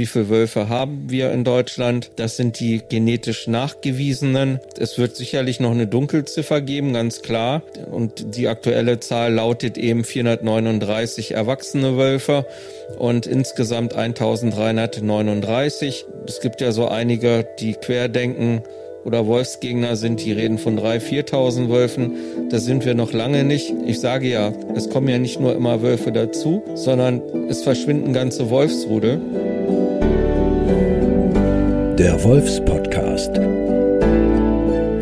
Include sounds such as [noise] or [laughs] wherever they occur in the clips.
wie viele Wölfe haben wir in Deutschland. Das sind die genetisch nachgewiesenen. Es wird sicherlich noch eine Dunkelziffer geben, ganz klar. Und die aktuelle Zahl lautet eben 439 erwachsene Wölfe und insgesamt 1339. Es gibt ja so einige, die querdenken oder Wolfsgegner sind, die reden von 3.000, 4.000 Wölfen. Das sind wir noch lange nicht. Ich sage ja, es kommen ja nicht nur immer Wölfe dazu, sondern es verschwinden ganze Wolfsrudel. Der Wolfspodcast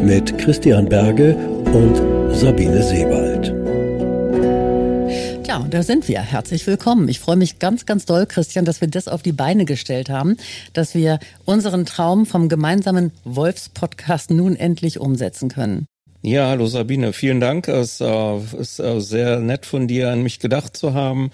mit Christian Berge und Sabine Sebald. Ja, und da sind wir. Herzlich willkommen. Ich freue mich ganz, ganz doll, Christian, dass wir das auf die Beine gestellt haben, dass wir unseren Traum vom gemeinsamen Wolfs-Podcast nun endlich umsetzen können. Ja, hallo Sabine, vielen Dank. Es äh, ist äh, sehr nett von dir, an mich gedacht zu haben.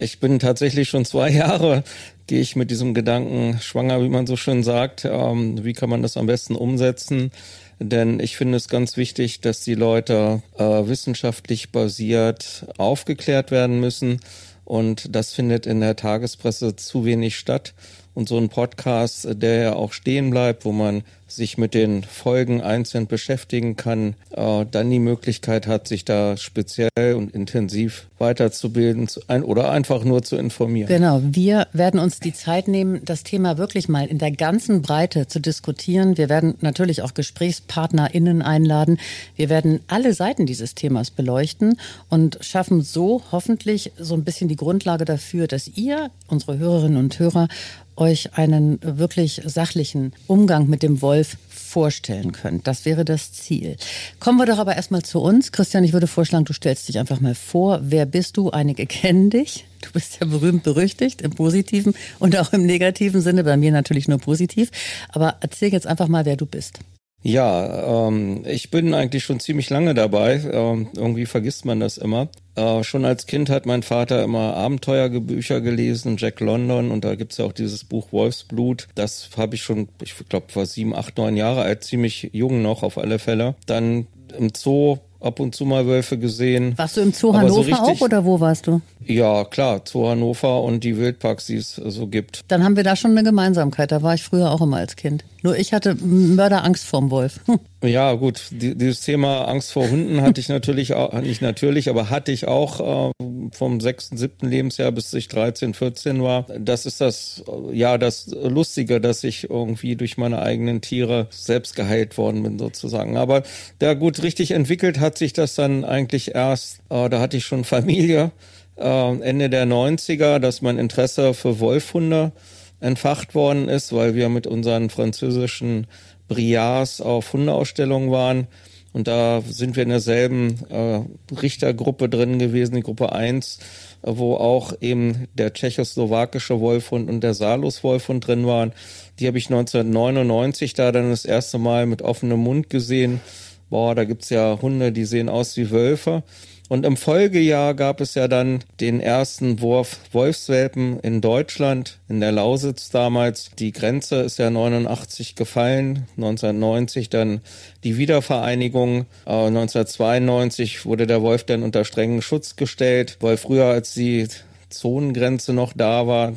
Ich bin tatsächlich schon zwei [laughs] Jahre, gehe ich mit diesem Gedanken schwanger, wie man so schön sagt. Ähm, wie kann man das am besten umsetzen? Denn ich finde es ganz wichtig, dass die Leute äh, wissenschaftlich basiert aufgeklärt werden müssen. Und das findet in der Tagespresse zu wenig statt. Und so ein Podcast, der ja auch stehen bleibt, wo man sich mit den Folgen einzeln beschäftigen kann, äh, dann die Möglichkeit hat, sich da speziell und intensiv weiterzubilden ein, oder einfach nur zu informieren. Genau, wir werden uns die Zeit nehmen, das Thema wirklich mal in der ganzen Breite zu diskutieren. Wir werden natürlich auch GesprächspartnerInnen einladen. Wir werden alle Seiten dieses Themas beleuchten und schaffen so hoffentlich so ein bisschen die Grundlage dafür, dass ihr, unsere Hörerinnen und Hörer, euch einen wirklich sachlichen Umgang mit dem Wolf vorstellen könnt. Das wäre das Ziel. Kommen wir doch aber erstmal zu uns. Christian, ich würde vorschlagen, du stellst dich einfach mal vor. Wer bist du? Einige kennen dich. Du bist ja berühmt berüchtigt im positiven und auch im negativen Sinne. Bei mir natürlich nur positiv. Aber erzähl jetzt einfach mal, wer du bist. Ja, ähm, ich bin eigentlich schon ziemlich lange dabei. Ähm, irgendwie vergisst man das immer. Äh, schon als Kind hat mein Vater immer Abenteuerbücher gelesen, Jack London, und da gibt's ja auch dieses Buch Wolfsblut. Das habe ich schon, ich glaube, war sieben, acht, neun Jahre alt, ziemlich jung noch auf alle Fälle. Dann im Zoo ab und zu mal Wölfe gesehen. Warst du im Zoo Hannover so richtig, auch oder wo warst du? Ja, klar, Zoo Hannover und die Wildparks, die es so gibt. Dann haben wir da schon eine Gemeinsamkeit. Da war ich früher auch immer als Kind. Nur ich hatte Mörderangst vorm Wolf. [laughs] Ja, gut, die, dieses Thema Angst vor Hunden hatte ich natürlich auch, [laughs] nicht natürlich, aber hatte ich auch äh, vom sechsten, siebten Lebensjahr bis ich 13, 14 war. Das ist das, ja, das Lustige, dass ich irgendwie durch meine eigenen Tiere selbst geheilt worden bin, sozusagen. Aber da gut, richtig entwickelt hat sich das dann eigentlich erst, äh, da hatte ich schon Familie, äh, Ende der 90er, dass mein Interesse für Wolfhunde entfacht worden ist, weil wir mit unseren französischen Briards auf Hundeausstellungen waren. Und da sind wir in derselben äh, Richtergruppe drin gewesen, die Gruppe 1, wo auch eben der tschechoslowakische Wolfhund und der Salus-Wolfhund drin waren. Die habe ich 1999 da dann das erste Mal mit offenem Mund gesehen. Boah, da gibt's ja Hunde, die sehen aus wie Wölfe. Und im Folgejahr gab es ja dann den ersten Wurf Wolfswelpen in Deutschland, in der Lausitz damals. Die Grenze ist ja 89 gefallen, 1990 dann die Wiedervereinigung. Äh, 1992 wurde der Wolf dann unter strengen Schutz gestellt, weil früher als die Zonengrenze noch da war,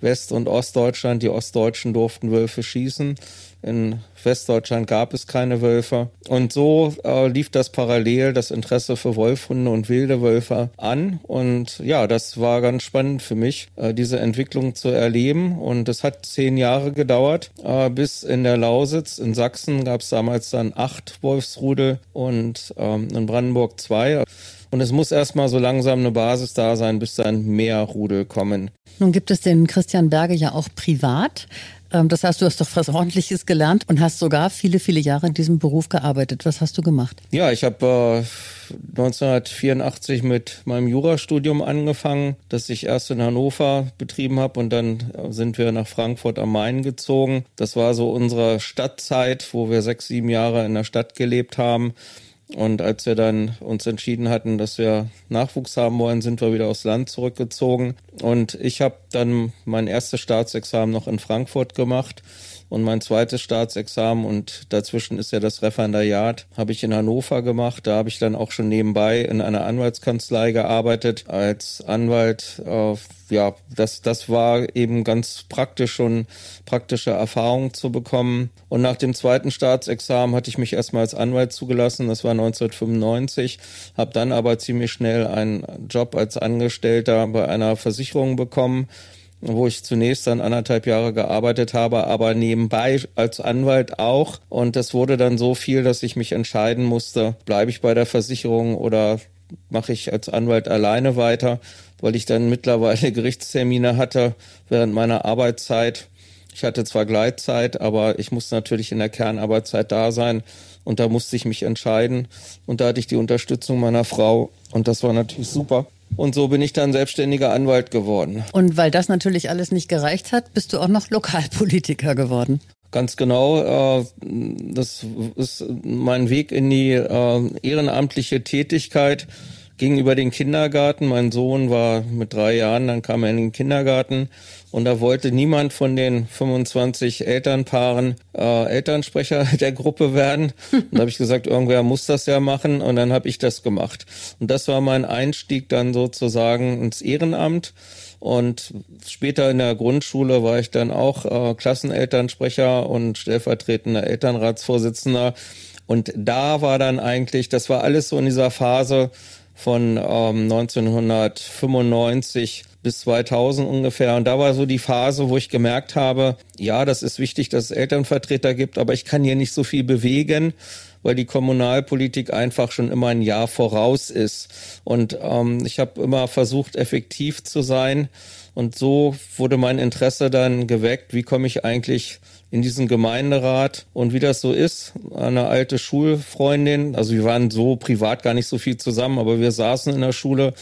West- und Ostdeutschland, die Ostdeutschen durften Wölfe schießen. In Westdeutschland gab es keine Wölfe. Und so äh, lief das parallel, das Interesse für Wolfhunde und wilde Wölfe an. Und ja, das war ganz spannend für mich, äh, diese Entwicklung zu erleben. Und es hat zehn Jahre gedauert, äh, bis in der Lausitz, in Sachsen gab es damals dann acht Wolfsrudel und ähm, in Brandenburg zwei. Und es muss erstmal so langsam eine Basis da sein, bis dann mehr Rudel kommen. Nun gibt es den Christian Berge ja auch privat. Ähm, das heißt, du hast doch was Ordentliches gelernt und hast sogar viele, viele Jahre in diesem Beruf gearbeitet. Was hast du gemacht? Ja, ich habe äh, 1984 mit meinem Jurastudium angefangen, das ich erst in Hannover betrieben habe und dann äh, sind wir nach Frankfurt am Main gezogen. Das war so unsere Stadtzeit, wo wir sechs, sieben Jahre in der Stadt gelebt haben. Und als wir dann uns entschieden hatten, dass wir Nachwuchs haben wollen, sind wir wieder aufs Land zurückgezogen. Und ich habe dann mein erstes Staatsexamen noch in Frankfurt gemacht und mein zweites Staatsexamen und dazwischen ist ja das Referendariat, habe ich in Hannover gemacht. Da habe ich dann auch schon nebenbei in einer Anwaltskanzlei gearbeitet als Anwalt. Äh, ja, das, das war eben ganz praktisch schon praktische Erfahrung zu bekommen. Und nach dem zweiten Staatsexamen hatte ich mich erstmal als Anwalt zugelassen. Das war 1995, habe dann aber ziemlich schnell einen Job als Angestellter bei einer Versicherung bekommen wo ich zunächst dann anderthalb Jahre gearbeitet habe, aber nebenbei als Anwalt auch. Und das wurde dann so viel, dass ich mich entscheiden musste, bleibe ich bei der Versicherung oder mache ich als Anwalt alleine weiter, weil ich dann mittlerweile [laughs] Gerichtstermine hatte während meiner Arbeitszeit. Ich hatte zwar Gleitzeit, aber ich musste natürlich in der Kernarbeitszeit da sein und da musste ich mich entscheiden und da hatte ich die Unterstützung meiner Frau und das war natürlich super. Und so bin ich dann selbstständiger Anwalt geworden. Und weil das natürlich alles nicht gereicht hat, bist du auch noch Lokalpolitiker geworden. Ganz genau. Äh, das ist mein Weg in die äh, ehrenamtliche Tätigkeit ging über den Kindergarten. Mein Sohn war mit drei Jahren, dann kam er in den Kindergarten und da wollte niemand von den 25 Elternpaaren äh, Elternsprecher [laughs] der Gruppe werden. Und da habe ich gesagt, irgendwer muss das ja machen und dann habe ich das gemacht. Und das war mein Einstieg dann sozusagen ins Ehrenamt. Und später in der Grundschule war ich dann auch äh, Klassenelternsprecher und stellvertretender Elternratsvorsitzender. Und da war dann eigentlich, das war alles so in dieser Phase, von ähm, 1995 bis 2000 ungefähr. Und da war so die Phase, wo ich gemerkt habe, ja, das ist wichtig, dass es Elternvertreter gibt, aber ich kann hier nicht so viel bewegen, weil die Kommunalpolitik einfach schon immer ein Jahr voraus ist. Und ähm, ich habe immer versucht, effektiv zu sein. Und so wurde mein Interesse dann geweckt, wie komme ich eigentlich in diesen Gemeinderat. Und wie das so ist, eine alte Schulfreundin, also wir waren so privat gar nicht so viel zusammen, aber wir saßen in der Schule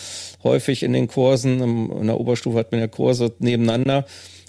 häufig in den Kursen, in der Oberstufe hat man ja Kurse nebeneinander.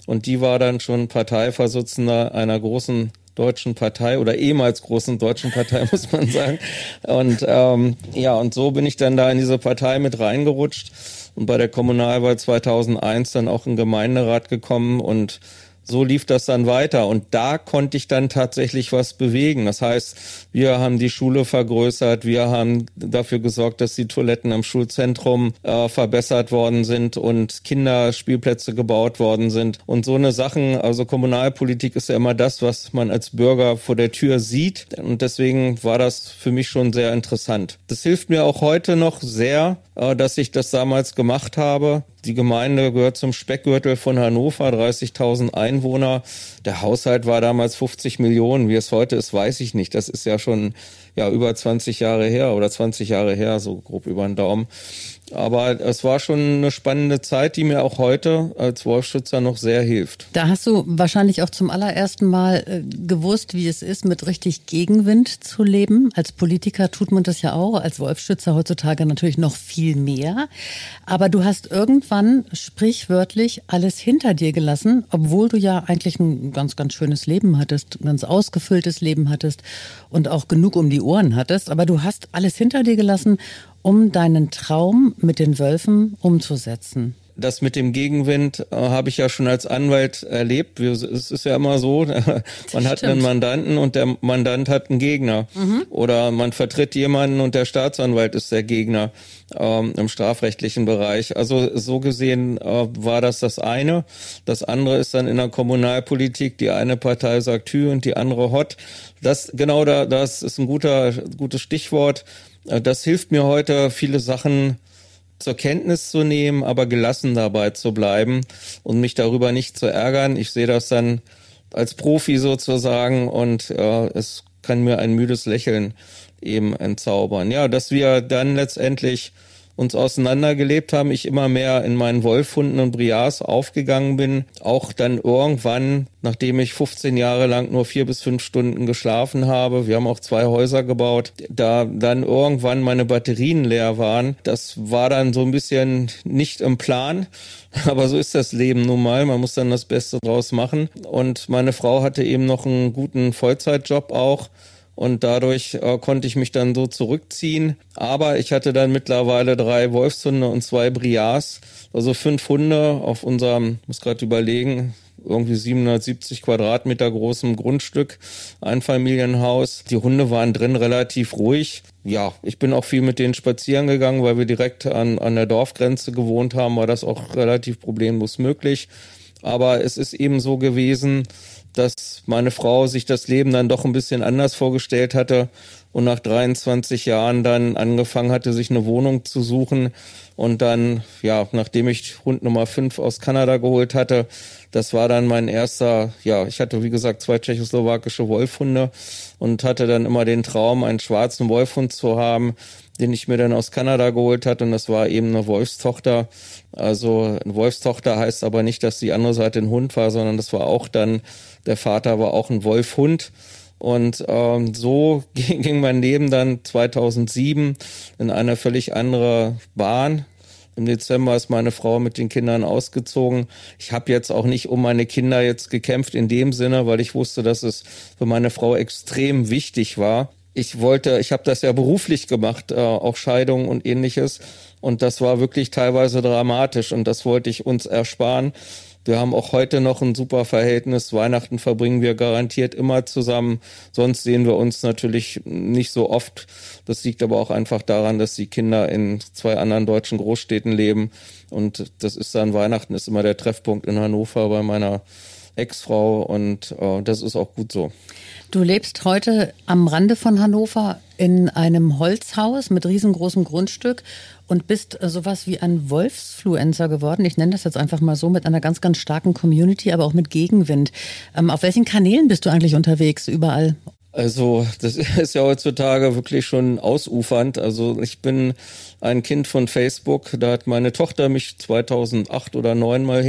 Und die war dann schon Parteivorsitzender einer großen deutschen Partei oder ehemals großen deutschen Partei, [laughs] muss man sagen. Und ähm, ja, und so bin ich dann da in diese Partei mit reingerutscht. Und bei der Kommunalwahl 2001 dann auch in Gemeinderat gekommen. Und so lief das dann weiter und da konnte ich dann tatsächlich was bewegen. Das heißt, wir haben die Schule vergrößert, wir haben dafür gesorgt, dass die Toiletten am Schulzentrum äh, verbessert worden sind und Kinderspielplätze gebaut worden sind und so eine Sachen. Also Kommunalpolitik ist ja immer das, was man als Bürger vor der Tür sieht und deswegen war das für mich schon sehr interessant. Das hilft mir auch heute noch sehr, äh, dass ich das damals gemacht habe. Die Gemeinde gehört zum Speckgürtel von Hannover, 30.000 Einwohner. Der Haushalt war damals 50 Millionen. Wie es heute ist, weiß ich nicht. Das ist ja schon ja über 20 Jahre her oder 20 Jahre her, so grob über den Daumen. Aber es war schon eine spannende Zeit, die mir auch heute als Wolfschützer noch sehr hilft. Da hast du wahrscheinlich auch zum allerersten Mal äh, gewusst, wie es ist, mit richtig Gegenwind zu leben. Als Politiker tut man das ja auch, als Wolfschützer heutzutage natürlich noch viel mehr. Aber du hast irgendwann sprichwörtlich alles hinter dir gelassen, obwohl du ja eigentlich ein ganz, ganz schönes Leben hattest, ein ganz ausgefülltes Leben hattest und auch genug um die Ohren hattest. Aber du hast alles hinter dir gelassen um deinen Traum mit den Wölfen umzusetzen? das mit dem Gegenwind äh, habe ich ja schon als Anwalt erlebt. Es ist ja immer so, [laughs] man hat einen Mandanten und der Mandant hat einen Gegner. Mhm. Oder man vertritt jemanden und der Staatsanwalt ist der Gegner ähm, im strafrechtlichen Bereich. Also so gesehen äh, war das das eine. Das andere ist dann in der Kommunalpolitik, die eine Partei sagt Hü und die andere Hot. Das genau da, das ist ein guter, gutes Stichwort. Äh, das hilft mir heute, viele Sachen zur Kenntnis zu nehmen, aber gelassen dabei zu bleiben und mich darüber nicht zu ärgern. Ich sehe das dann als Profi sozusagen und äh, es kann mir ein müdes Lächeln eben entzaubern. Ja, dass wir dann letztendlich uns auseinandergelebt haben, ich immer mehr in meinen Wolfhunden und Briars aufgegangen bin, auch dann irgendwann, nachdem ich 15 Jahre lang nur vier bis fünf Stunden geschlafen habe, wir haben auch zwei Häuser gebaut, da dann irgendwann meine Batterien leer waren, das war dann so ein bisschen nicht im Plan, [laughs] aber so ist das Leben nun mal. Man muss dann das Beste draus machen. Und meine Frau hatte eben noch einen guten Vollzeitjob auch und dadurch äh, konnte ich mich dann so zurückziehen. Aber ich hatte dann mittlerweile drei Wolfshunde und zwei Briars, also fünf Hunde auf unserem, muss gerade überlegen, irgendwie 770 Quadratmeter großem Grundstück, Einfamilienhaus. Die Hunde waren drin relativ ruhig. Ja, ich bin auch viel mit denen spazieren gegangen, weil wir direkt an, an der Dorfgrenze gewohnt haben, war das auch relativ problemlos möglich. Aber es ist eben so gewesen, dass meine Frau sich das Leben dann doch ein bisschen anders vorgestellt hatte und nach 23 Jahren dann angefangen hatte, sich eine Wohnung zu suchen. Und dann, ja, nachdem ich Hund Nummer 5 aus Kanada geholt hatte, das war dann mein erster, ja, ich hatte wie gesagt zwei tschechoslowakische Wolfhunde und hatte dann immer den Traum, einen schwarzen Wolfhund zu haben, den ich mir dann aus Kanada geholt hatte und das war eben eine Wolfstochter. Also eine Wolfstochter heißt aber nicht, dass die andere Seite ein Hund war, sondern das war auch dann, der Vater war auch ein Wolfhund. Und ähm, so [laughs] ging mein Leben dann 2007 in eine völlig andere Bahn. Im Dezember ist meine Frau mit den Kindern ausgezogen. Ich habe jetzt auch nicht um meine Kinder jetzt gekämpft in dem Sinne, weil ich wusste, dass es für meine Frau extrem wichtig war. Ich wollte, ich habe das ja beruflich gemacht, äh, auch Scheidung und ähnliches. Und das war wirklich teilweise dramatisch und das wollte ich uns ersparen. Wir haben auch heute noch ein super Verhältnis. Weihnachten verbringen wir garantiert immer zusammen. Sonst sehen wir uns natürlich nicht so oft. Das liegt aber auch einfach daran, dass die Kinder in zwei anderen deutschen Großstädten leben. Und das ist dann Weihnachten ist immer der Treffpunkt in Hannover bei meiner Ex-Frau und äh, das ist auch gut so. Du lebst heute am Rande von Hannover in einem Holzhaus mit riesengroßem Grundstück und bist sowas wie ein Wolfsfluencer geworden. Ich nenne das jetzt einfach mal so mit einer ganz, ganz starken Community, aber auch mit Gegenwind. Ähm, auf welchen Kanälen bist du eigentlich unterwegs überall? Also das [laughs] ist ja heutzutage wirklich schon ausufernd. Also ich bin ein Kind von Facebook. Da hat meine Tochter mich 2008 oder 2009 mal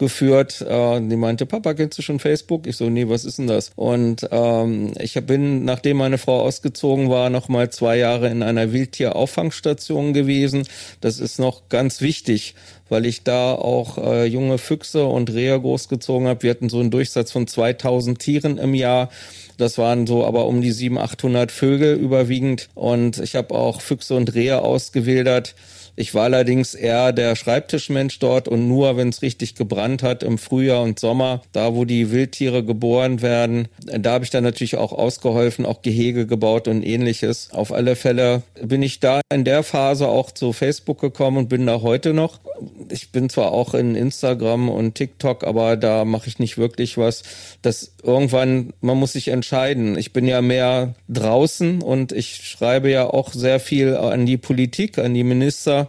hingeführt. Äh, die meinte, Papa, kennst du schon Facebook? Ich so, nee, was ist denn das? Und ähm, ich bin, nachdem meine Frau ausgezogen war, noch mal zwei Jahre in einer Wildtierauffangstation gewesen. Das ist noch ganz wichtig, weil ich da auch äh, junge Füchse und Rehe großgezogen habe. Wir hatten so einen Durchsatz von 2000 Tieren im Jahr. Das waren so aber um die 700, 800 Vögel überwiegend. Und ich habe auch Füchse und Rehe ausgewildert. Ich war allerdings eher der Schreibtischmensch dort und nur, wenn es richtig gebrannt hat im Frühjahr und Sommer, da wo die Wildtiere geboren werden, da habe ich dann natürlich auch ausgeholfen, auch Gehege gebaut und ähnliches. Auf alle Fälle bin ich da in der Phase auch zu Facebook gekommen und bin da heute noch. Ich bin zwar auch in Instagram und TikTok, aber da mache ich nicht wirklich was. Das irgendwann, man muss sich entscheiden. Ich bin ja mehr draußen und ich schreibe ja auch sehr viel an die Politik, an die Minister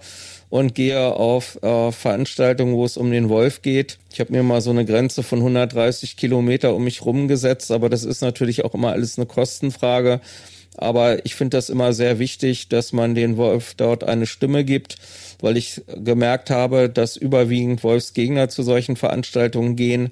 und gehe auf äh, Veranstaltungen, wo es um den Wolf geht. Ich habe mir mal so eine Grenze von 130 Kilometer um mich rumgesetzt, aber das ist natürlich auch immer alles eine Kostenfrage. Aber ich finde das immer sehr wichtig, dass man den Wolf dort eine Stimme gibt, weil ich gemerkt habe, dass überwiegend Wolfsgegner zu solchen Veranstaltungen gehen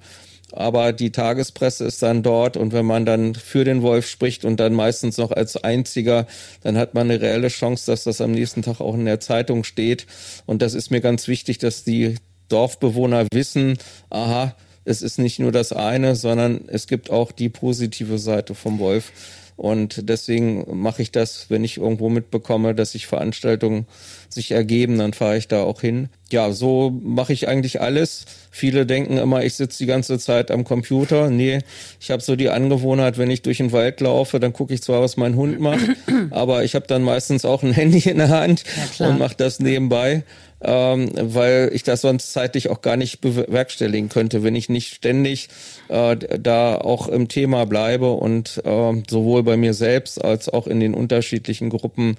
aber die Tagespresse ist dann dort und wenn man dann für den Wolf spricht und dann meistens noch als einziger, dann hat man eine reelle Chance, dass das am nächsten Tag auch in der Zeitung steht. Und das ist mir ganz wichtig, dass die Dorfbewohner wissen, aha, es ist nicht nur das eine, sondern es gibt auch die positive Seite vom Wolf. Und deswegen mache ich das, wenn ich irgendwo mitbekomme, dass sich Veranstaltungen sich ergeben, dann fahre ich da auch hin. Ja, so mache ich eigentlich alles. Viele denken immer, ich sitze die ganze Zeit am Computer. Nee, ich habe so die Angewohnheit, wenn ich durch den Wald laufe, dann gucke ich zwar, was mein Hund macht, [clears throat] aber ich habe dann meistens auch ein Handy in der Hand ja, und mache das nebenbei ähm, weil ich das sonst zeitlich auch gar nicht bewerkstelligen könnte, wenn ich nicht ständig äh, da auch im Thema bleibe und äh, sowohl bei mir selbst als auch in den unterschiedlichen Gruppen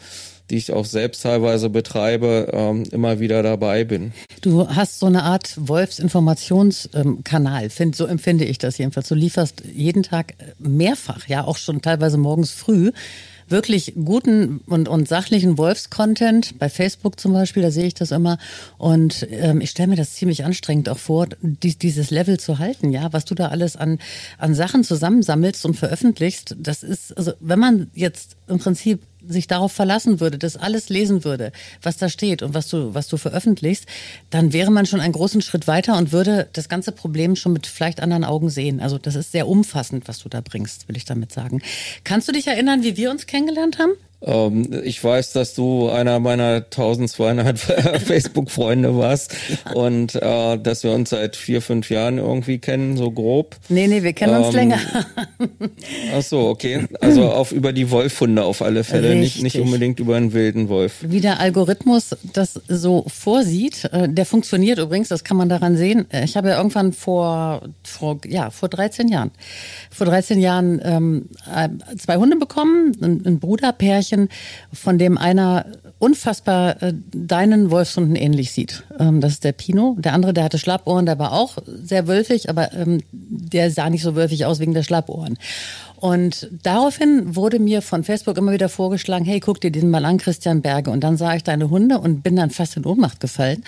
die ich auch selbst teilweise betreibe, ähm, immer wieder dabei bin. Du hast so eine Art Wolfsinformationskanal, so empfinde ich das jedenfalls. Du lieferst jeden Tag mehrfach, ja auch schon teilweise morgens früh wirklich guten und, und sachlichen Wolfscontent, bei Facebook zum Beispiel, da sehe ich das immer. Und ähm, ich stelle mir das ziemlich anstrengend auch vor, die, dieses Level zu halten, ja, was du da alles an, an Sachen zusammensammelst und veröffentlichst. Das ist, also wenn man jetzt im Prinzip sich darauf verlassen würde, das alles lesen würde, was da steht und was du, was du veröffentlichst, dann wäre man schon einen großen Schritt weiter und würde das ganze Problem schon mit vielleicht anderen Augen sehen. Also das ist sehr umfassend, was du da bringst, will ich damit sagen. Kannst du dich erinnern, wie wir uns kennengelernt haben? Ähm, ich weiß, dass du einer meiner 1200 [laughs] Facebook-Freunde warst und äh, dass wir uns seit vier, fünf Jahren irgendwie kennen, so grob. Nee, nee, wir kennen uns ähm, länger. [laughs] ach so, okay. Also auf über die Wolfhunde auf alle Fälle, nicht, nicht unbedingt über einen wilden Wolf. Wie der Algorithmus das so vorsieht, äh, der funktioniert übrigens, das kann man daran sehen. Äh, ich habe ja irgendwann vor, vor, ja, vor 13 Jahren, vor 13 Jahren ähm, äh, zwei Hunde bekommen, ein, ein Bruderpärchen Pärchen, von dem einer unfassbar äh, deinen Wolfshunden ähnlich sieht. Ähm, das ist der Pino. Der andere, der hatte Schlappohren, der war auch sehr wölfig, aber ähm, der sah nicht so wölfig aus wegen der Schlappohren. Und daraufhin wurde mir von Facebook immer wieder vorgeschlagen, hey, guck dir den mal an, Christian Berge. Und dann sah ich deine Hunde und bin dann fast in Ohnmacht gefallen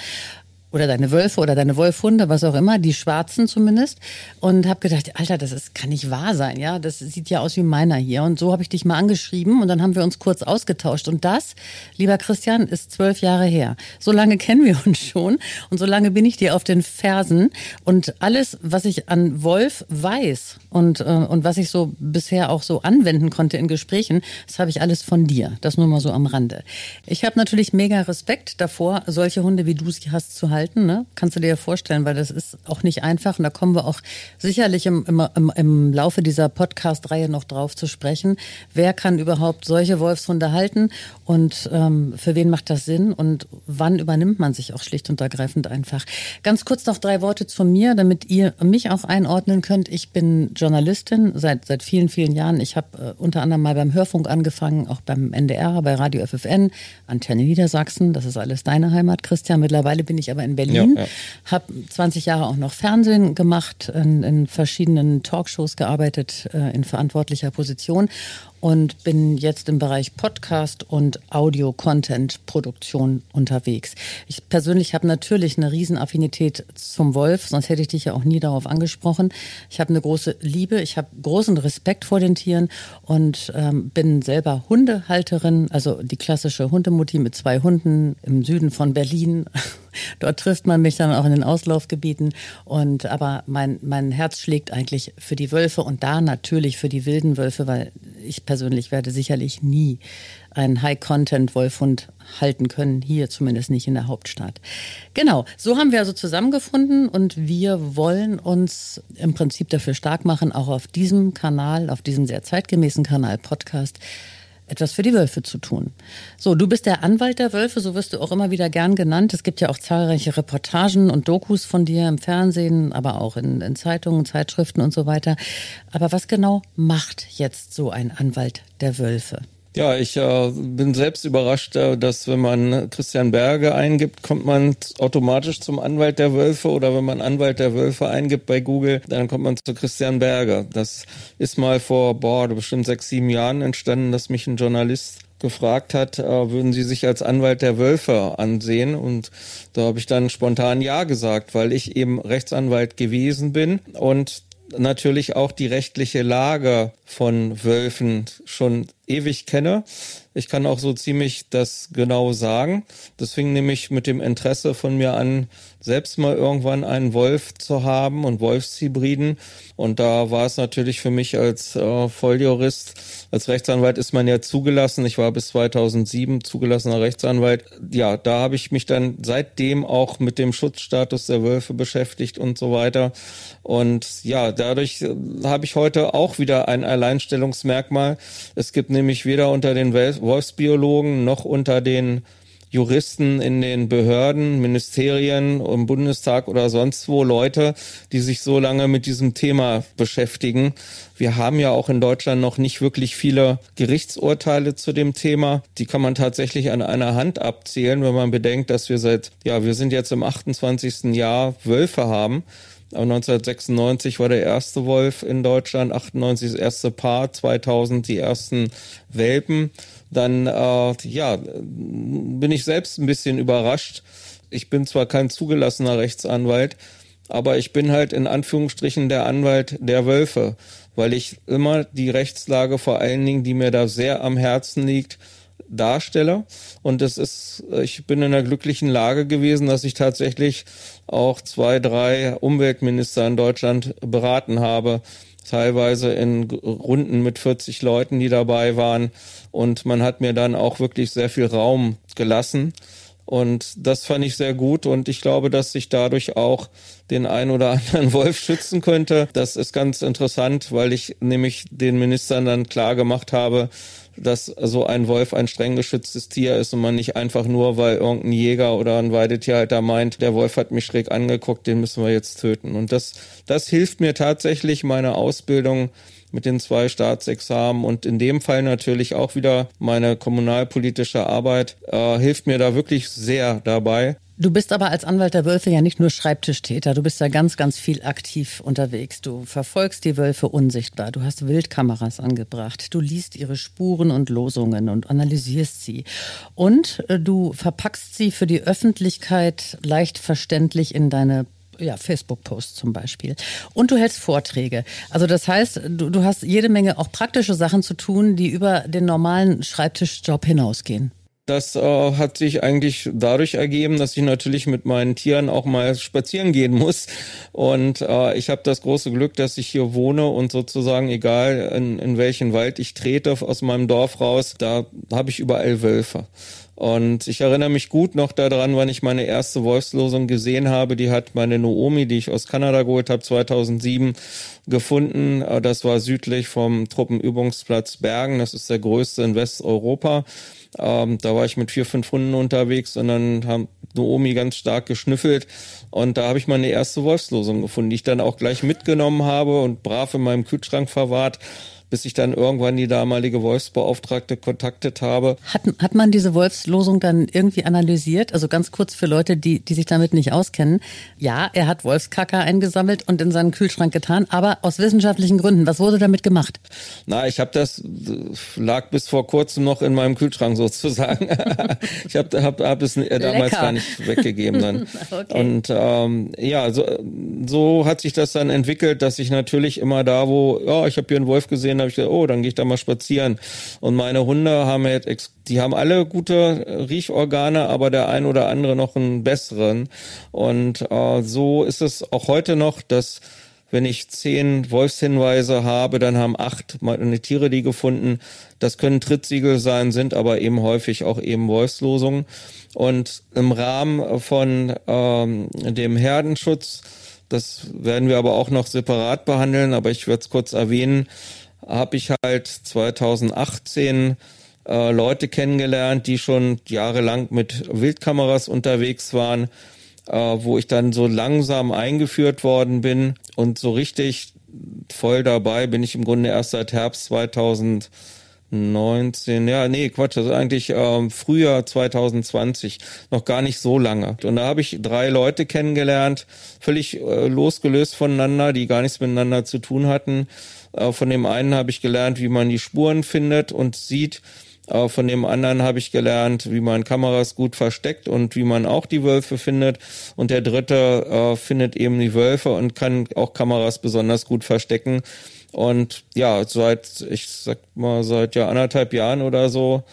oder deine Wölfe oder deine Wolfhunde, was auch immer, die schwarzen zumindest. Und habe gedacht, Alter, das ist, kann nicht wahr sein, ja. Das sieht ja aus wie meiner hier. Und so habe ich dich mal angeschrieben und dann haben wir uns kurz ausgetauscht. Und das, lieber Christian, ist zwölf Jahre her. So lange kennen wir uns schon und so lange bin ich dir auf den Fersen. Und alles, was ich an Wolf weiß und, äh, und was ich so bisher auch so anwenden konnte in Gesprächen, das habe ich alles von dir. Das nur mal so am Rande. Ich habe natürlich mega Respekt davor, solche Hunde wie du sie hast zu halten halten, ne? Kannst du dir ja vorstellen, weil das ist auch nicht einfach. Und da kommen wir auch sicherlich im, im, im Laufe dieser Podcast-Reihe noch drauf zu sprechen. Wer kann überhaupt solche Wolfshunde halten und ähm, für wen macht das Sinn und wann übernimmt man sich auch schlicht und ergreifend einfach? Ganz kurz noch drei Worte zu mir, damit ihr mich auch einordnen könnt. Ich bin Journalistin seit, seit vielen, vielen Jahren. Ich habe äh, unter anderem mal beim Hörfunk angefangen, auch beim NDR, bei Radio FFN, Antenne Niedersachsen. Das ist alles deine Heimat, Christian. Mittlerweile bin ich aber in in Berlin, ja, ja. habe 20 Jahre auch noch Fernsehen gemacht, in, in verschiedenen Talkshows gearbeitet, äh, in verantwortlicher Position und bin jetzt im Bereich Podcast und Audio-Content-Produktion unterwegs. Ich persönlich habe natürlich eine Riesenaffinität zum Wolf, sonst hätte ich dich ja auch nie darauf angesprochen. Ich habe eine große Liebe, ich habe großen Respekt vor den Tieren und ähm, bin selber Hundehalterin, also die klassische Hundemutti mit zwei Hunden im Süden von Berlin. [laughs] Dort trifft man mich dann auch in den Auslaufgebieten. Und aber mein, mein Herz schlägt eigentlich für die Wölfe und da natürlich für die wilden Wölfe, weil ich persönlich werde sicherlich nie einen High-Content-Wolfhund halten können, hier zumindest nicht in der Hauptstadt. Genau, so haben wir also zusammengefunden und wir wollen uns im Prinzip dafür stark machen, auch auf diesem Kanal, auf diesem sehr zeitgemäßen Kanal Podcast, etwas für die Wölfe zu tun. So, du bist der Anwalt der Wölfe, so wirst du auch immer wieder gern genannt. Es gibt ja auch zahlreiche Reportagen und Dokus von dir im Fernsehen, aber auch in, in Zeitungen, Zeitschriften und so weiter. Aber was genau macht jetzt so ein Anwalt der Wölfe? Ja, ich äh, bin selbst überrascht, äh, dass wenn man Christian Berge eingibt, kommt man automatisch zum Anwalt der Wölfe oder wenn man Anwalt der Wölfe eingibt bei Google, dann kommt man zu Christian Berge. Das ist mal vor, boah, bestimmt sechs, sieben Jahren entstanden, dass mich ein Journalist gefragt hat, äh, würden Sie sich als Anwalt der Wölfe ansehen? Und da habe ich dann spontan Ja gesagt, weil ich eben Rechtsanwalt gewesen bin und natürlich auch die rechtliche Lage von Wölfen schon ewig kenne. Ich kann auch so ziemlich das genau sagen. Das fing nämlich mit dem Interesse von mir an, selbst mal irgendwann einen Wolf zu haben und Wolfshybriden. Und da war es natürlich für mich als äh, Volljurist, als Rechtsanwalt ist man ja zugelassen. Ich war bis 2007 zugelassener Rechtsanwalt. Ja, da habe ich mich dann seitdem auch mit dem Schutzstatus der Wölfe beschäftigt und so weiter. Und ja, dadurch äh, habe ich heute auch wieder ein Alleinstellungsmerkmal. Es gibt nämlich weder unter den Wolfsbiologen noch unter den Juristen in den Behörden, Ministerien, im Bundestag oder sonst wo Leute, die sich so lange mit diesem Thema beschäftigen. Wir haben ja auch in Deutschland noch nicht wirklich viele Gerichtsurteile zu dem Thema. Die kann man tatsächlich an einer Hand abzählen, wenn man bedenkt, dass wir seit, ja, wir sind jetzt im 28. Jahr Wölfe haben. 1996 war der erste Wolf in Deutschland, 98 das erste Paar, 2000 die ersten Welpen. Dann äh, ja, bin ich selbst ein bisschen überrascht. Ich bin zwar kein zugelassener Rechtsanwalt, aber ich bin halt in Anführungsstrichen der Anwalt der Wölfe, weil ich immer die Rechtslage vor allen Dingen, die mir da sehr am Herzen liegt, darstelle. Und es ist, ich bin in der glücklichen Lage gewesen, dass ich tatsächlich auch zwei, drei Umweltminister in Deutschland beraten habe, teilweise in Runden mit 40 Leuten, die dabei waren. Und man hat mir dann auch wirklich sehr viel Raum gelassen. Und das fand ich sehr gut und ich glaube, dass sich dadurch auch den ein oder anderen [laughs] Wolf schützen könnte. Das ist ganz interessant, weil ich nämlich den Ministern dann klar gemacht habe, dass so ein Wolf ein streng geschütztes Tier ist und man nicht einfach nur, weil irgendein Jäger oder ein Weidetierhalter meint, der Wolf hat mich schräg angeguckt, den müssen wir jetzt töten. Und das, das hilft mir tatsächlich, meine Ausbildung mit den zwei Staatsexamen und in dem Fall natürlich auch wieder meine kommunalpolitische Arbeit äh, hilft mir da wirklich sehr dabei. Du bist aber als Anwalt der Wölfe ja nicht nur Schreibtischtäter, du bist ja ganz, ganz viel aktiv unterwegs. Du verfolgst die Wölfe unsichtbar, du hast Wildkameras angebracht, du liest ihre Spuren und Losungen und analysierst sie. Und äh, du verpackst sie für die Öffentlichkeit leicht verständlich in deine ja, Facebook-Posts zum Beispiel. Und du hältst Vorträge. Also das heißt, du, du hast jede Menge auch praktische Sachen zu tun, die über den normalen Schreibtischjob hinausgehen. Das äh, hat sich eigentlich dadurch ergeben, dass ich natürlich mit meinen Tieren auch mal spazieren gehen muss. Und äh, ich habe das große Glück, dass ich hier wohne und sozusagen, egal in, in welchen Wald ich trete aus meinem Dorf raus, da habe ich überall Wölfe. Und ich erinnere mich gut noch daran, wann ich meine erste Wolfslosung gesehen habe. Die hat meine Noomi, die ich aus Kanada geholt habe, 2007 gefunden. Das war südlich vom Truppenübungsplatz Bergen. Das ist der größte in Westeuropa. Ähm, da war ich mit vier, fünf Hunden unterwegs und dann haben Noomi ganz stark geschnüffelt. Und da habe ich meine erste Wolfslosung gefunden, die ich dann auch gleich mitgenommen habe und brav in meinem Kühlschrank verwahrt bis ich dann irgendwann die damalige Wolfsbeauftragte kontaktet habe. Hat, hat man diese Wolfslosung dann irgendwie analysiert? Also ganz kurz für Leute, die, die sich damit nicht auskennen. Ja, er hat Wolfskacker eingesammelt und in seinen Kühlschrank getan, aber aus wissenschaftlichen Gründen. Was wurde damit gemacht? Na, ich habe das, lag bis vor kurzem noch in meinem Kühlschrank [laughs] sozusagen. ich habe hab, hab es damals Lecker. gar nicht weggegeben dann. [laughs] okay. Und ähm, ja, so, so hat sich das dann entwickelt, dass ich natürlich immer da, wo, ja, ich habe hier einen Wolf gesehen, habe ich gedacht, oh, dann gehe ich da mal spazieren. Und meine Hunde haben jetzt, die haben alle gute Riechorgane, aber der ein oder andere noch einen besseren. Und äh, so ist es auch heute noch, dass wenn ich zehn Wolfshinweise habe, dann haben acht meine Tiere die gefunden. Das können Trittsiegel sein, sind aber eben häufig auch eben Wolfslosungen. Und im Rahmen von ähm, dem Herdenschutz, das werden wir aber auch noch separat behandeln, aber ich würde es kurz erwähnen, habe ich halt 2018 äh, Leute kennengelernt, die schon jahrelang mit Wildkameras unterwegs waren, äh, wo ich dann so langsam eingeführt worden bin und so richtig voll dabei bin ich im Grunde erst seit Herbst 2019, ja, nee, Quatsch, das ist eigentlich ähm, Frühjahr 2020, noch gar nicht so lange. Und da habe ich drei Leute kennengelernt, völlig äh, losgelöst voneinander, die gar nichts miteinander zu tun hatten von dem einen habe ich gelernt, wie man die Spuren findet und sieht. Äh, von dem anderen habe ich gelernt, wie man Kameras gut versteckt und wie man auch die Wölfe findet. Und der dritte äh, findet eben die Wölfe und kann auch Kameras besonders gut verstecken. Und ja, seit, ich sag mal, seit ja anderthalb Jahren oder so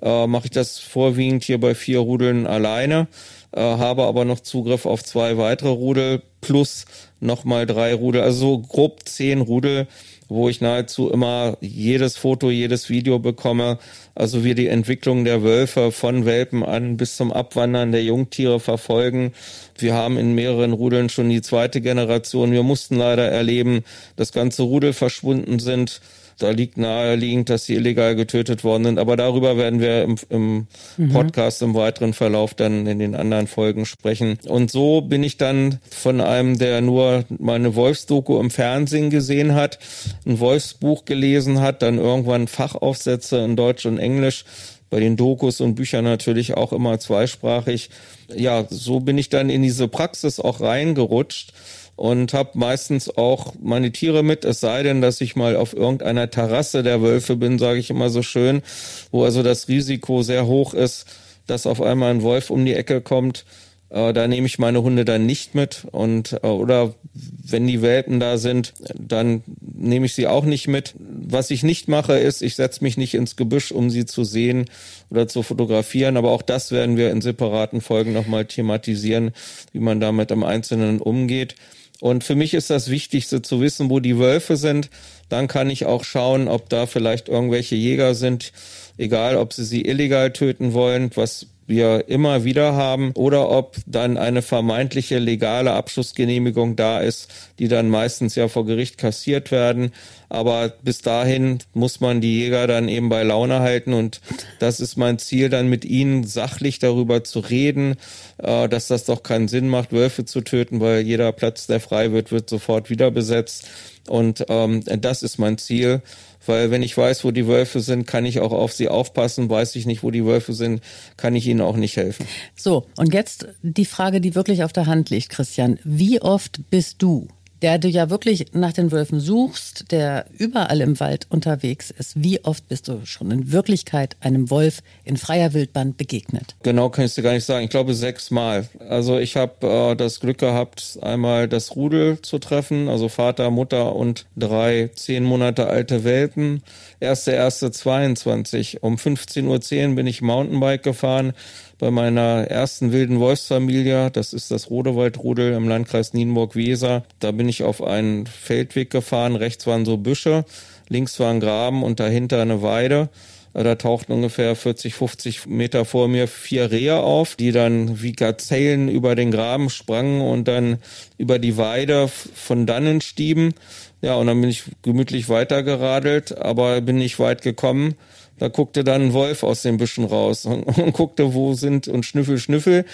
äh, mache ich das vorwiegend hier bei vier Rudeln alleine, äh, habe aber noch Zugriff auf zwei weitere Rudel plus nochmal drei Rudel, also so grob zehn Rudel, wo ich nahezu immer jedes Foto, jedes Video bekomme, also wir die Entwicklung der Wölfe von Welpen an bis zum Abwandern der Jungtiere verfolgen. Wir haben in mehreren Rudeln schon die zweite Generation. Wir mussten leider erleben, dass ganze Rudel verschwunden sind da liegt naheliegend, dass sie illegal getötet worden sind. Aber darüber werden wir im, im mhm. Podcast im weiteren Verlauf dann in den anderen Folgen sprechen. Und so bin ich dann von einem, der nur meine Wolfsdoku im Fernsehen gesehen hat, ein Wolfsbuch gelesen hat, dann irgendwann Fachaufsätze in Deutsch und Englisch bei den Dokus und Büchern natürlich auch immer zweisprachig. Ja, so bin ich dann in diese Praxis auch reingerutscht und habe meistens auch meine Tiere mit, es sei denn, dass ich mal auf irgendeiner Terrasse der Wölfe bin, sage ich immer so schön, wo also das Risiko sehr hoch ist, dass auf einmal ein Wolf um die Ecke kommt. Äh, da nehme ich meine Hunde dann nicht mit und äh, oder wenn die Welpen da sind, dann nehme ich sie auch nicht mit. Was ich nicht mache, ist, ich setze mich nicht ins Gebüsch, um sie zu sehen oder zu fotografieren. Aber auch das werden wir in separaten Folgen nochmal thematisieren, wie man damit im Einzelnen umgeht. Und für mich ist das Wichtigste zu wissen, wo die Wölfe sind. Dann kann ich auch schauen, ob da vielleicht irgendwelche Jäger sind, egal ob sie sie illegal töten wollen, was wir immer wieder haben, oder ob dann eine vermeintliche legale Abschussgenehmigung da ist, die dann meistens ja vor Gericht kassiert werden. Aber bis dahin muss man die Jäger dann eben bei Laune halten und das ist mein Ziel, dann mit ihnen sachlich darüber zu reden, äh, dass das doch keinen Sinn macht, Wölfe zu töten, weil jeder Platz, der frei wird, wird sofort wieder besetzt. Und ähm, das ist mein Ziel weil wenn ich weiß, wo die Wölfe sind, kann ich auch auf sie aufpassen. Weiß ich nicht, wo die Wölfe sind, kann ich ihnen auch nicht helfen. So, und jetzt die Frage, die wirklich auf der Hand liegt, Christian. Wie oft bist du der du ja wirklich nach den Wölfen suchst, der überall im Wald unterwegs ist. Wie oft bist du schon in Wirklichkeit einem Wolf in freier Wildbahn begegnet? Genau kann ich dir gar nicht sagen. Ich glaube sechsmal. Also ich habe äh, das Glück gehabt, einmal das Rudel zu treffen, also Vater, Mutter und drei zehn Monate alte Welpen. Erste, erste 22. Um 15.10 Uhr bin ich Mountainbike gefahren bei meiner ersten wilden Wolfsfamilie. Das ist das Rodewaldrudel im Landkreis Nienburg-Weser. Da bin ich auf einen Feldweg gefahren. Rechts waren so Büsche, links war ein Graben und dahinter eine Weide. Da tauchten ungefähr 40, 50 Meter vor mir vier Rehe auf, die dann wie Gazellen über den Graben sprangen und dann über die Weide von dannen stieben. Ja, und dann bin ich gemütlich weitergeradelt, aber bin nicht weit gekommen. Da guckte dann ein Wolf aus den Büschen raus und, [laughs] und, guckte, wo sind und schnüffel, schnüffel.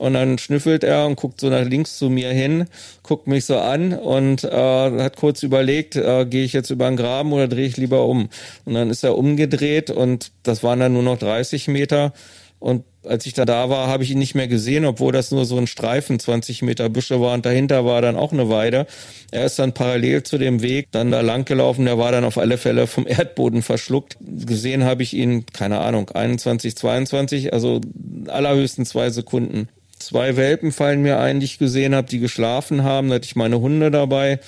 Und dann schnüffelt er und guckt so nach links zu mir hin, guckt mich so an und äh, hat kurz überlegt, äh, gehe ich jetzt über den Graben oder drehe ich lieber um? Und dann ist er umgedreht und das waren dann nur noch 30 Meter. Und als ich da da war, habe ich ihn nicht mehr gesehen, obwohl das nur so ein Streifen 20 Meter Büsche war und dahinter war dann auch eine Weide. Er ist dann parallel zu dem Weg dann da lang gelaufen, der war dann auf alle Fälle vom [laughs] Erdboden verschluckt. Gesehen habe ich ihn, keine Ahnung, 21, 22, also allerhöchstens zwei Sekunden. Zwei Welpen fallen mir ein, die ich gesehen habe, die geschlafen haben. Da hatte ich meine Hunde dabei.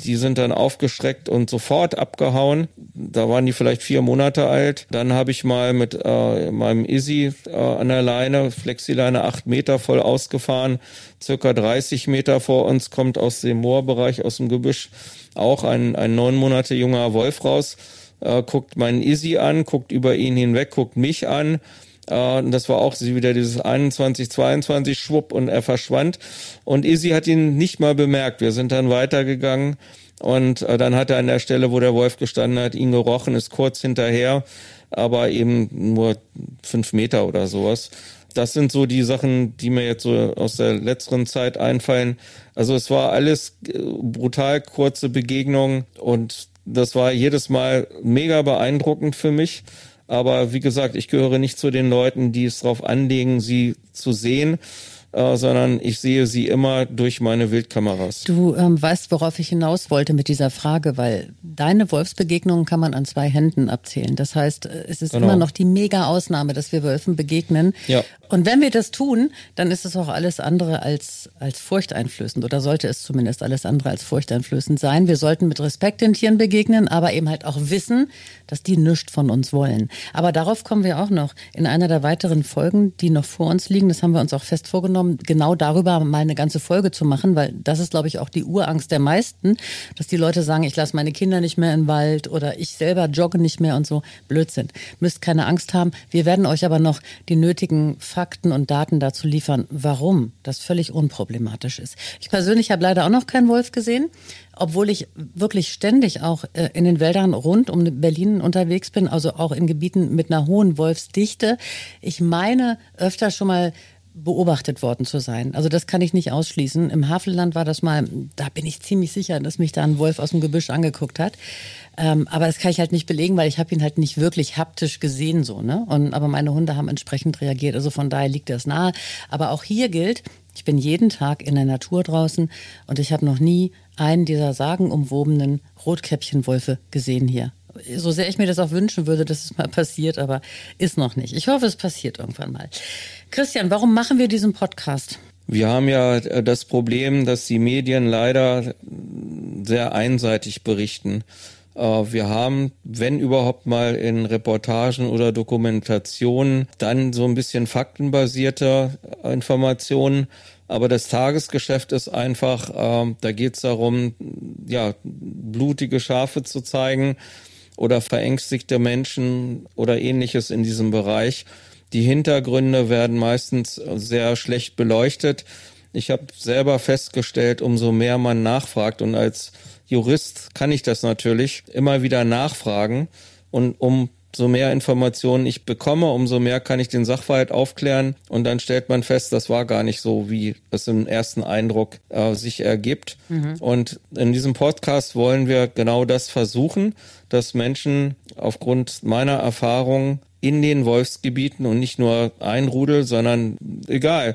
Die sind dann aufgeschreckt und sofort abgehauen. Da waren die vielleicht vier Monate alt. Dann habe ich mal mit äh, meinem Izzy äh, an der Leine, Flexileine acht Meter voll ausgefahren. Circa 30 Meter vor uns kommt aus dem Moorbereich, aus dem Gebüsch, auch ein, ein neun Monate junger Wolf raus. Äh, guckt meinen Izzy an, guckt über ihn hinweg, guckt mich an äh, das war auch wieder dieses 21, 22 Schwupp und er verschwand. Und Izzy hat ihn nicht mal bemerkt. Wir sind dann weitergegangen und äh, dann hat er an der Stelle, wo der Wolf gestanden hat, ihn gerochen, ist kurz hinterher, aber eben nur fünf Meter oder sowas. Das sind so die Sachen, die mir jetzt so aus der letzten Zeit einfallen. Also es war alles äh, brutal kurze Begegnungen und das war jedes Mal mega beeindruckend für mich. Aber wie gesagt, ich gehöre nicht zu den Leuten, die es darauf anlegen, sie zu sehen, äh, sondern ich sehe sie immer durch meine Wildkameras. Du ähm, weißt, worauf ich hinaus wollte mit dieser Frage, weil deine Wolfsbegegnungen kann man an zwei Händen abzählen. Das heißt, äh, es ist genau. immer noch die Mega-Ausnahme, dass wir Wölfen begegnen. Ja. Und wenn wir das tun, dann ist es auch alles andere als, als furchteinflößend oder sollte es zumindest alles andere als furchteinflößend sein. Wir sollten mit Respekt den Tieren begegnen, aber eben halt auch wissen, dass die nichts von uns wollen. Aber darauf kommen wir auch noch in einer der weiteren Folgen, die noch vor uns liegen. Das haben wir uns auch fest vorgenommen, genau darüber mal eine ganze Folge zu machen, weil das ist, glaube ich, auch die Urangst der meisten, dass die Leute sagen, ich lasse meine Kinder nicht mehr den Wald oder ich selber jogge nicht mehr und so. Blödsinn. Müsst keine Angst haben. Wir werden euch aber noch die nötigen Fakten und Daten dazu liefern, warum das völlig unproblematisch ist. Ich persönlich habe leider auch noch keinen Wolf gesehen, obwohl ich wirklich ständig auch äh, in den Wäldern rund um Berlin unterwegs bin, also auch in Gebieten mit einer hohen Wolfsdichte. Ich meine öfter schon mal beobachtet worden zu sein. Also das kann ich nicht ausschließen. Im Havelland war das mal, da bin ich ziemlich sicher, dass mich da ein Wolf aus dem Gebüsch angeguckt hat. Ähm, aber das kann ich halt nicht belegen, weil ich habe ihn halt nicht wirklich haptisch gesehen so. Ne? Und, aber meine Hunde haben entsprechend reagiert. Also von daher liegt das nahe. Aber auch hier gilt, ich bin jeden Tag in der Natur draußen und ich habe noch nie einen dieser sagenumwobenen Rotkäppchenwölfe gesehen hier so sehr ich mir das auch wünschen würde, dass es mal passiert, aber ist noch nicht. Ich hoffe, es passiert irgendwann mal. Christian, warum machen wir diesen Podcast? Wir haben ja das Problem, dass die Medien leider sehr einseitig berichten. Äh, wir haben, wenn überhaupt mal in Reportagen oder Dokumentationen, dann so ein bisschen faktenbasierte Informationen. Aber das Tagesgeschäft ist einfach, äh, da geht es darum, ja, blutige Schafe zu zeigen oder verängstigte Menschen oder ähnliches in diesem Bereich. Die Hintergründe werden meistens sehr schlecht beleuchtet. Ich habe selber festgestellt, umso mehr man nachfragt und als Jurist kann ich das natürlich immer wieder nachfragen und um so mehr Informationen ich bekomme, umso mehr kann ich den Sachverhalt aufklären und dann stellt man fest, das war gar nicht so, wie es im ersten Eindruck äh, sich ergibt. Mhm. Und in diesem Podcast wollen wir genau das versuchen, dass Menschen aufgrund meiner Erfahrung in den Wolfsgebieten und nicht nur ein Rudel, sondern egal,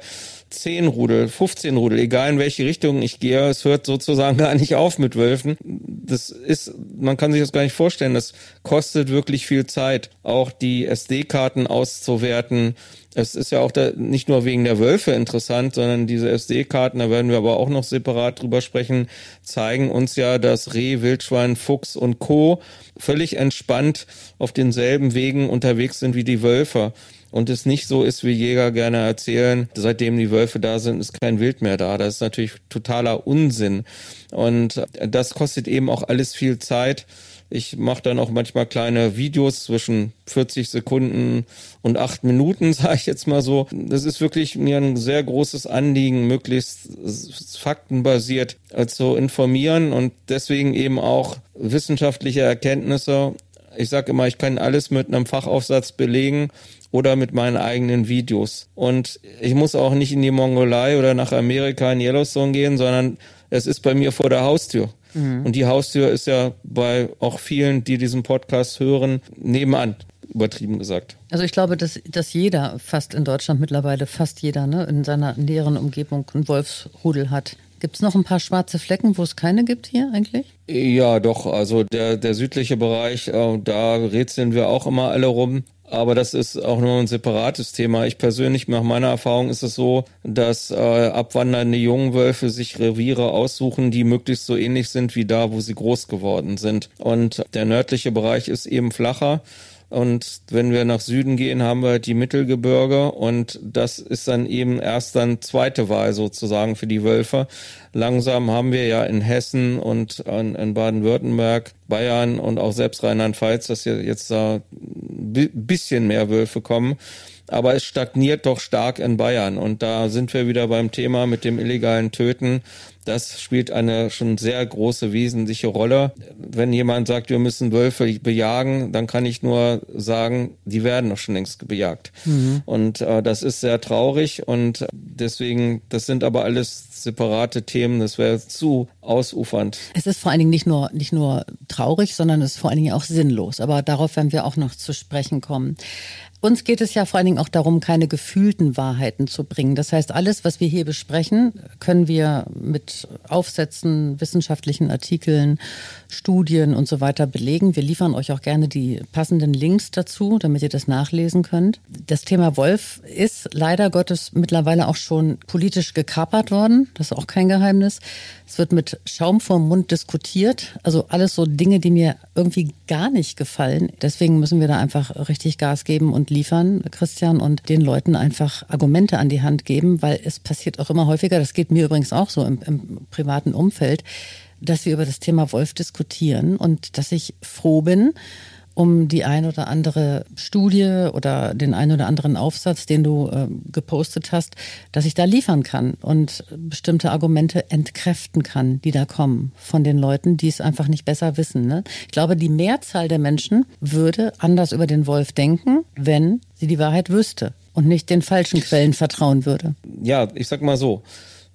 10 Rudel, 15 Rudel, egal in welche Richtung ich gehe, es hört sozusagen [laughs] gar nicht auf mit Wölfen. Das ist, man kann sich das gar nicht vorstellen, das kostet wirklich viel Zeit, auch die SD-Karten auszuwerten, es ist ja auch da, nicht nur wegen der Wölfe interessant, sondern diese SD-Karten, da werden wir aber auch noch separat drüber sprechen, zeigen uns ja, dass Reh, Wildschwein, Fuchs und Co. völlig entspannt auf denselben Wegen unterwegs sind wie die Wölfe und es nicht so ist, wie Jäger gerne erzählen, seitdem die Wölfe da sind, ist kein Wild mehr da. Das ist natürlich totaler Unsinn. Und das kostet eben auch alles viel Zeit. Ich mache dann auch manchmal kleine Videos zwischen 40 Sekunden und acht Minuten, [laughs] sage ich jetzt mal so. Das ist wirklich mir ein sehr großes Anliegen, möglichst faktenbasiert zu informieren und deswegen eben auch wissenschaftliche Erkenntnisse. Ich sage immer, ich kann alles mit einem Fachaufsatz belegen oder mit meinen eigenen Videos. Und ich muss auch nicht in die Mongolei oder nach Amerika in Yellowstone gehen, sondern es ist bei mir vor der Haustür. Mhm. Und die Haustür ist ja bei auch vielen, die diesen Podcast hören, nebenan übertrieben gesagt. Also ich glaube, dass, dass jeder fast in Deutschland mittlerweile, fast jeder ne, in seiner näheren Umgebung einen Wolfsrudel hat. Gibt es noch ein paar schwarze Flecken, wo es keine gibt hier eigentlich? Ja, doch. Also der, der südliche Bereich, äh, da rätseln wir auch immer alle rum. Aber das ist auch nur ein separates Thema. Ich persönlich, nach meiner Erfahrung ist es so, dass äh, abwandernde Jungwölfe sich Reviere aussuchen, die möglichst so ähnlich sind wie da, wo sie groß geworden sind. Und der nördliche Bereich ist eben flacher. Und wenn wir nach Süden gehen, haben wir die Mittelgebirge und das ist dann eben erst dann zweite Wahl sozusagen für die Wölfe. Langsam haben wir ja in Hessen und in Baden-Württemberg, Bayern und auch selbst Rheinland-Pfalz, dass jetzt da ein bisschen mehr Wölfe kommen aber es stagniert doch stark in Bayern. Und da sind wir wieder beim Thema mit dem illegalen Töten. Das spielt eine schon sehr große, wesentliche Rolle. Wenn jemand sagt, wir müssen Wölfe bejagen, dann kann ich nur sagen, die werden doch schon längst bejagt. Mhm. Und äh, das ist sehr traurig und deswegen, das sind aber alles separate Themen, das wäre zu ausufernd. Es ist vor allen Dingen nicht nur, nicht nur traurig, sondern es ist vor allen Dingen auch sinnlos. Aber darauf werden wir auch noch zu sprechen kommen. Uns geht es ja vor allen Dingen auch darum, keine gefühlten Wahrheiten zu bringen. Das heißt, alles, was wir hier besprechen, können wir mit Aufsätzen, wissenschaftlichen Artikeln, Studien und so weiter belegen. Wir liefern euch auch gerne die passenden Links dazu, damit ihr das nachlesen könnt. Das Thema Wolf ist leider Gottes mittlerweile auch schon politisch gekapert worden. Das ist auch kein Geheimnis. Es wird mit Schaum vorm Mund diskutiert. Also alles so Dinge, die mir irgendwie gar nicht gefallen. Deswegen müssen wir da einfach richtig Gas geben und liefern, Christian, und den Leuten einfach Argumente an die Hand geben, weil es passiert auch immer häufiger. Das geht mir übrigens auch so im, im privaten Umfeld, dass wir über das Thema Wolf diskutieren und dass ich froh bin, um die ein oder andere Studie oder den ein oder anderen Aufsatz, den du äh, gepostet hast, dass ich da liefern kann und bestimmte Argumente entkräften kann, die da kommen von den Leuten, die es einfach nicht besser wissen. Ne? Ich glaube, die Mehrzahl der Menschen würde anders über den Wolf denken, wenn sie die Wahrheit wüsste und nicht den falschen Quellen vertrauen würde. Ja, ich sag mal so.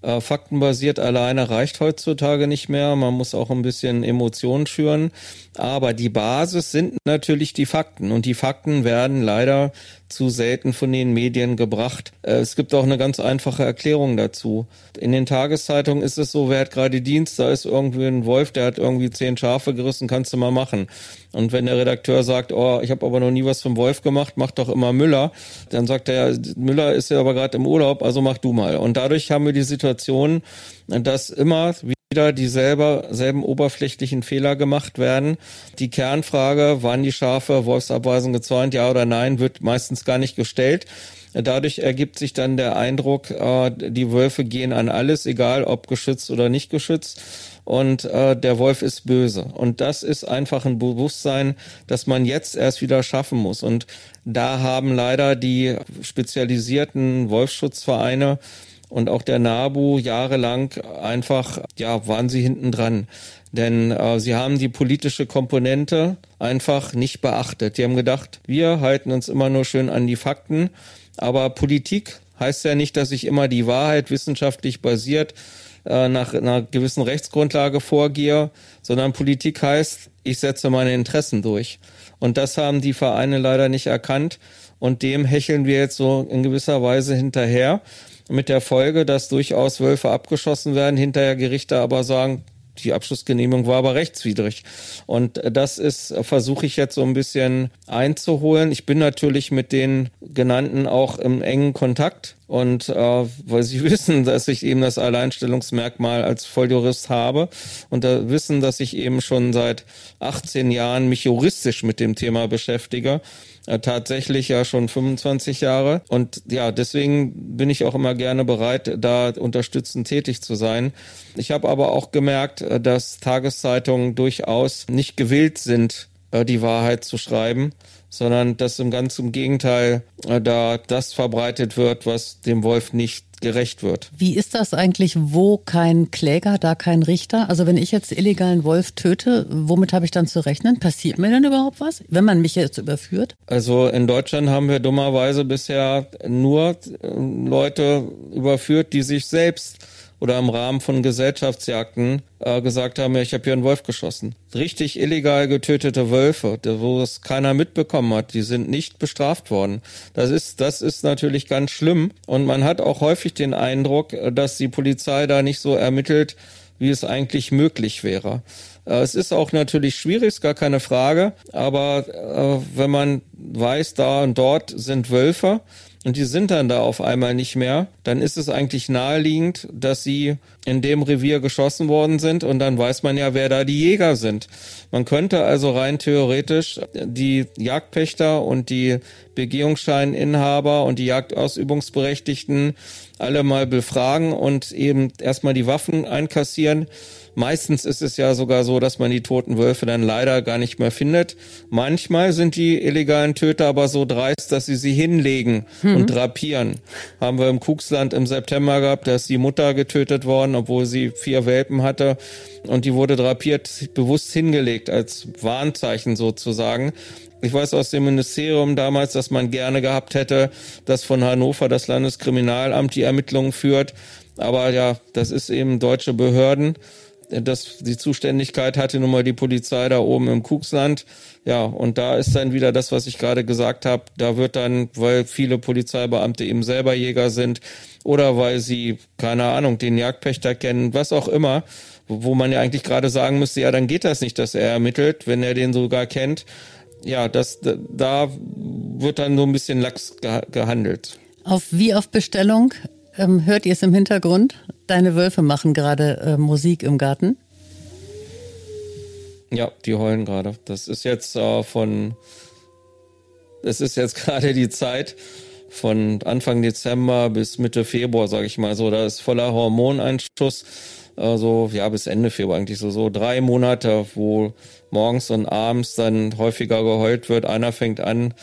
Äh, faktenbasiert alleine reicht heutzutage nicht mehr. Man muss auch ein bisschen Emotionen schüren. Aber die Basis sind natürlich die Fakten. Und die Fakten werden leider zu selten von den Medien gebracht. Äh, es gibt auch eine ganz einfache Erklärung dazu. In den Tageszeitungen ist es so, wer hat gerade Dienst, da ist irgendwie ein Wolf, der hat irgendwie zehn Schafe gerissen, kannst du mal machen. Und wenn der Redakteur sagt, oh, ich habe aber noch nie was vom Wolf gemacht, mach doch immer Müller, dann sagt er, Müller ist ja aber gerade im Urlaub, also mach du mal. Und dadurch haben wir die Situation, dass immer wieder dieselbe, selben oberflächlichen Fehler gemacht werden. Die Kernfrage, waren die Schafe Wolfsabweisen gezäunt, ja oder nein, wird meistens gar nicht gestellt. Dadurch ergibt sich dann der Eindruck, äh, die Wölfe gehen an alles, egal ob geschützt oder nicht geschützt. Und äh, der Wolf ist böse. Und das ist einfach ein Bewusstsein, das man jetzt erst wieder schaffen muss. Und da haben leider die spezialisierten Wolfsschutzvereine und auch der NABU jahrelang einfach, ja, waren sie hinten dran. Denn äh, sie haben die politische Komponente einfach nicht beachtet. Die haben gedacht, wir halten uns immer nur schön an die Fakten aber Politik heißt ja nicht, dass ich immer die Wahrheit wissenschaftlich basiert äh, nach einer gewissen Rechtsgrundlage vorgehe, sondern Politik heißt, ich setze meine Interessen durch. Und das haben die Vereine leider nicht erkannt. Und dem hecheln wir jetzt so in gewisser Weise hinterher. Mit der Folge, dass durchaus Wölfe abgeschossen werden, hinterher Gerichte aber sagen, die Abschlussgenehmigung war aber rechtswidrig. Und das ist, versuche ich jetzt so ein bisschen einzuholen. Ich bin natürlich mit den genannten auch im engen Kontakt und äh, weil sie [laughs] wissen, dass ich eben das Alleinstellungsmerkmal als Volljurist habe und da wissen, dass ich eben schon seit 18 Jahren mich juristisch mit dem Thema beschäftige tatsächlich ja schon 25 Jahre. Und ja, deswegen bin ich auch immer gerne bereit, da unterstützend tätig zu sein. Ich habe aber auch gemerkt, äh, dass Tageszeitungen durchaus nicht gewillt sind, äh, die Wahrheit zu schreiben sondern dass im ganz im Gegenteil äh, da das verbreitet wird, was dem Wolf nicht gerecht wird. Wie ist das eigentlich, wo kein Kläger, da kein Richter? Also wenn ich jetzt illegalen Wolf töte, womit habe ich dann zu rechnen? Passiert mir dann überhaupt was, wenn man mich jetzt überführt? Also in Deutschland haben wir dummerweise bisher nur äh, Leute überführt, die sich selbst oder im Rahmen von Gesellschaftsjagden äh, gesagt haben, ja, ich habe hier einen Wolf geschossen. Richtig illegal getötete Wölfe, wo es keiner mitbekommen hat, die sind nicht bestraft worden. Das ist, das ist natürlich ganz schlimm. Und man hat auch häufig den Eindruck, dass die Polizei da nicht so ermittelt, wie es eigentlich möglich wäre. Äh, es ist auch natürlich schwierig, ist gar keine Frage, aber äh, wenn man weiß, da und dort sind Wölfe, und die sind dann da auf einmal nicht mehr, dann ist es eigentlich naheliegend, dass sie in dem Revier geschossen worden sind. Und dann weiß man ja, wer da die Jäger sind. Man könnte also rein theoretisch die Jagdpächter und die Begehungsscheininhaber und die Jagdausübungsberechtigten alle mal befragen und eben erstmal die Waffen einkassieren Meistens ist es ja sogar so, dass man die toten Wölfe dann leider gar nicht mehr findet. Manchmal sind die illegalen Töter aber so dreist, dass sie sie hinlegen mhm. und drapieren. Haben wir im Kuxland im September gehabt, da ist die Mutter getötet worden, obwohl sie vier Welpen hatte. Und die wurde drapiert, bewusst hingelegt, als Warnzeichen sozusagen. Ich weiß aus dem Ministerium damals, dass man gerne gehabt hätte, dass von Hannover das Landeskriminalamt die Ermittlungen führt. Aber ja, das ist eben deutsche Behörden das, die Zuständigkeit hatte nun mal die Polizei da oben im Kuxland. Ja, und da ist dann wieder das, was ich gerade gesagt habe. Da wird dann, weil viele Polizeibeamte eben selber Jäger sind oder weil sie, keine Ahnung, den Jagdpächter kennen, was auch immer, wo man ja eigentlich gerade sagen müsste, ja, dann geht das nicht, dass er ermittelt, wenn er den sogar kennt. Ja, das, da wird dann so ein bisschen lax gehandelt. Auf wie auf Bestellung ähm, hört ihr es im Hintergrund? Deine Wölfe machen gerade äh, Musik im Garten. Ja, die heulen gerade. Das ist jetzt äh, von. Es ist jetzt [laughs] gerade die Zeit von Anfang Dezember bis Mitte Februar, sage ich mal so. Da ist voller Hormoneinschuss. Also ja, bis Ende Februar eigentlich so, so drei Monate, wo morgens und abends dann häufiger geheult wird. Einer fängt an,